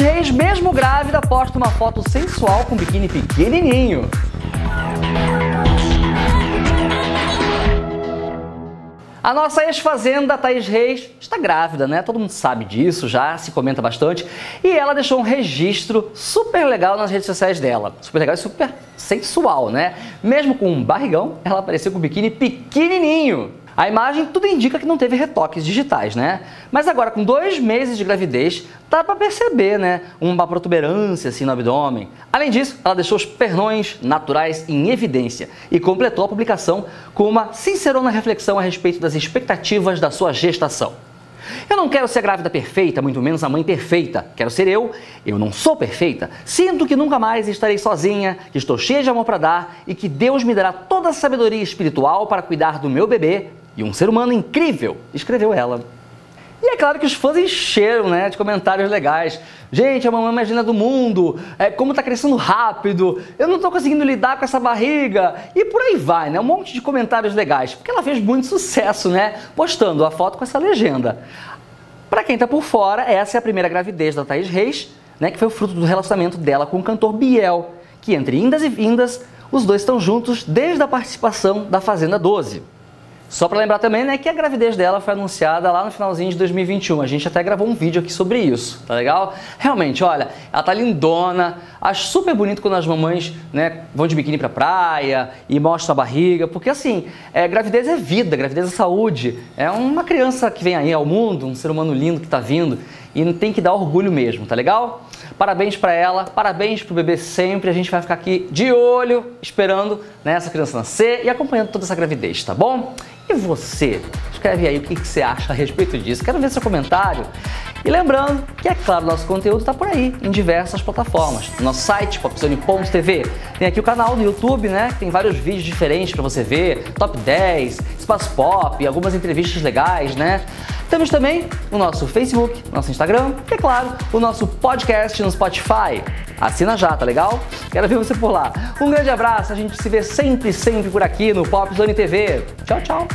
Reis, mesmo grávida, posta uma foto sensual com um biquíni pequenininho. A nossa ex-fazenda, Thaís Reis, está grávida, né? Todo mundo sabe disso, já se comenta bastante. E ela deixou um registro super legal nas redes sociais dela. Super legal e super sensual, né? Mesmo com um barrigão, ela apareceu com um biquíni pequenininho. A imagem tudo indica que não teve retoques digitais, né? Mas agora, com dois meses de gravidez, dá para perceber, né? Uma protuberância assim no abdômen. Além disso, ela deixou os pernões naturais em evidência e completou a publicação com uma sincerona reflexão a respeito das expectativas da sua gestação. Eu não quero ser grávida perfeita, muito menos a mãe perfeita. Quero ser eu. Eu não sou perfeita. Sinto que nunca mais estarei sozinha, que estou cheia de amor para dar e que Deus me dará toda a sabedoria espiritual para cuidar do meu bebê e um ser humano incrível, escreveu ela. E é claro que os fãs encheram né, de comentários legais. Gente, a mamãe imagina do mundo, é, como está crescendo rápido, eu não estou conseguindo lidar com essa barriga. E por aí vai, né? Um monte de comentários legais. Porque ela fez muito sucesso, né? Postando a foto com essa legenda. Para quem está por fora, essa é a primeira gravidez da Thaís Reis, né? Que foi o fruto do relacionamento dela com o cantor Biel. Que entre indas e vindas, os dois estão juntos desde a participação da Fazenda 12. Só para lembrar também, né, que a gravidez dela foi anunciada lá no finalzinho de 2021. A gente até gravou um vídeo aqui sobre isso, tá legal? Realmente, olha, ela tá lindona. Acho super bonito quando as mamães, né, vão de biquíni pra praia e mostram a barriga, porque assim, é, gravidez é vida, gravidez é saúde. É uma criança que vem aí ao mundo, um ser humano lindo que tá vindo e tem que dar orgulho mesmo, tá legal? Parabéns para ela, parabéns pro bebê sempre. A gente vai ficar aqui de olho, esperando né, essa criança nascer e acompanhando toda essa gravidez, tá bom? E você? Escreve aí o que, que você acha a respeito disso. Quero ver seu comentário. E lembrando que, é claro, nosso conteúdo está por aí, em diversas plataformas. No nosso site, popzone.tv. Tem aqui o canal do YouTube, né? Tem vários vídeos diferentes para você ver. Top 10, Espaço Pop, algumas entrevistas legais, né? Temos também o nosso Facebook, nosso Instagram e, é claro, o nosso podcast no Spotify. Assina já, tá legal? Quero ver você por lá. Um grande abraço, a gente se vê sempre, sempre por aqui no Pop Zone TV. Tchau, tchau.